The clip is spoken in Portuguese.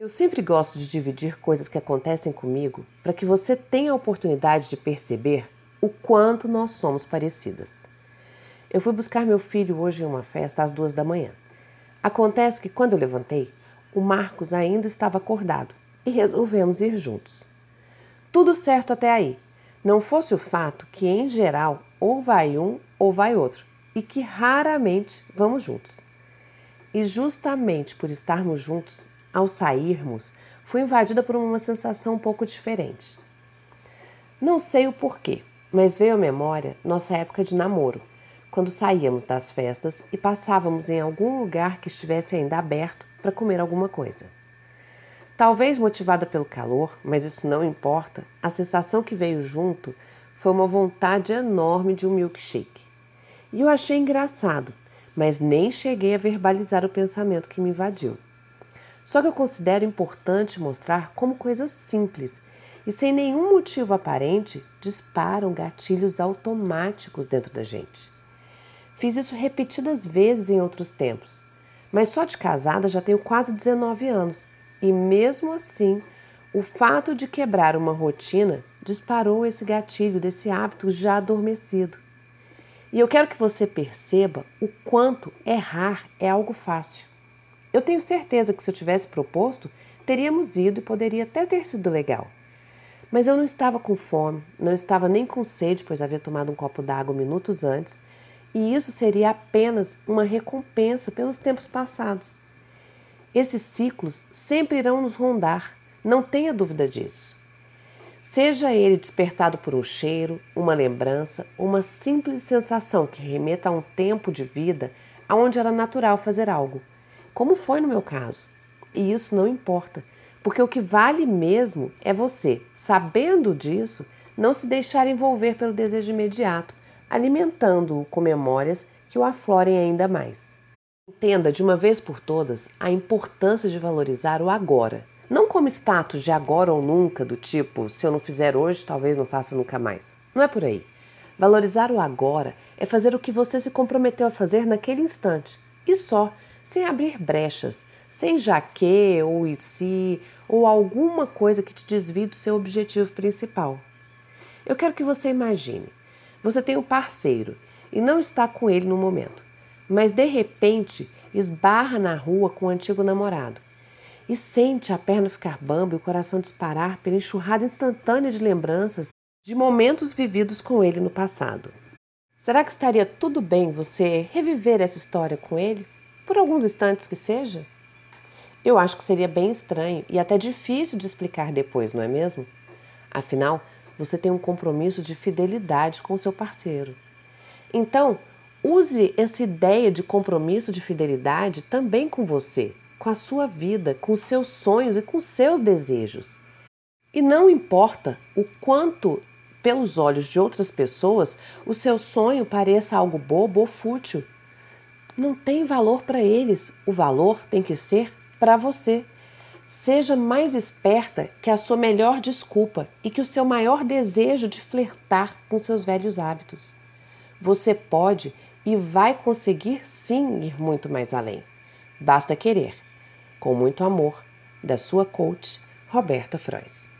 Eu sempre gosto de dividir coisas que acontecem comigo para que você tenha a oportunidade de perceber o quanto nós somos parecidas. Eu fui buscar meu filho hoje em uma festa às duas da manhã. Acontece que quando eu levantei, o Marcos ainda estava acordado e resolvemos ir juntos. Tudo certo até aí. Não fosse o fato que, em geral, ou vai um ou vai outro e que raramente vamos juntos. E justamente por estarmos juntos, ao sairmos, fui invadida por uma sensação um pouco diferente. Não sei o porquê, mas veio à memória nossa época de namoro, quando saíamos das festas e passávamos em algum lugar que estivesse ainda aberto para comer alguma coisa. Talvez motivada pelo calor, mas isso não importa, a sensação que veio junto foi uma vontade enorme de um milkshake. E eu achei engraçado, mas nem cheguei a verbalizar o pensamento que me invadiu. Só que eu considero importante mostrar como coisas simples e sem nenhum motivo aparente disparam gatilhos automáticos dentro da gente. Fiz isso repetidas vezes em outros tempos, mas só de casada já tenho quase 19 anos e mesmo assim, o fato de quebrar uma rotina disparou esse gatilho desse hábito já adormecido. E eu quero que você perceba o quanto errar é algo fácil. Eu tenho certeza que se eu tivesse proposto, teríamos ido e poderia até ter sido legal. Mas eu não estava com fome, não estava nem com sede, pois havia tomado um copo d'água minutos antes, e isso seria apenas uma recompensa pelos tempos passados. Esses ciclos sempre irão nos rondar, não tenha dúvida disso. Seja ele despertado por um cheiro, uma lembrança, uma simples sensação que remeta a um tempo de vida onde era natural fazer algo como foi no meu caso. E isso não importa, porque o que vale mesmo é você, sabendo disso, não se deixar envolver pelo desejo imediato, alimentando-o com memórias que o aflorem ainda mais. Entenda de uma vez por todas a importância de valorizar o agora, não como status de agora ou nunca, do tipo, se eu não fizer hoje, talvez não faça nunca mais. Não é por aí. Valorizar o agora é fazer o que você se comprometeu a fazer naquele instante e só, sem abrir brechas, sem jaque ou e se ou alguma coisa que te desvie do seu objetivo principal. Eu quero que você imagine: você tem um parceiro e não está com ele no momento, mas de repente esbarra na rua com o um antigo namorado e sente a perna ficar bamba e o coração disparar pela enxurrada instantânea de lembranças de momentos vividos com ele no passado. Será que estaria tudo bem você reviver essa história com ele? Por alguns instantes que seja? Eu acho que seria bem estranho e até difícil de explicar depois, não é mesmo? Afinal, você tem um compromisso de fidelidade com o seu parceiro. Então, use essa ideia de compromisso de fidelidade também com você, com a sua vida, com seus sonhos e com seus desejos. E não importa o quanto, pelos olhos de outras pessoas, o seu sonho pareça algo bobo ou fútil não tem valor para eles. O valor tem que ser para você. Seja mais esperta que a sua melhor desculpa e que o seu maior desejo de flertar com seus velhos hábitos. Você pode e vai conseguir sim ir muito mais além. Basta querer. Com muito amor, da sua coach, Roberta Frois.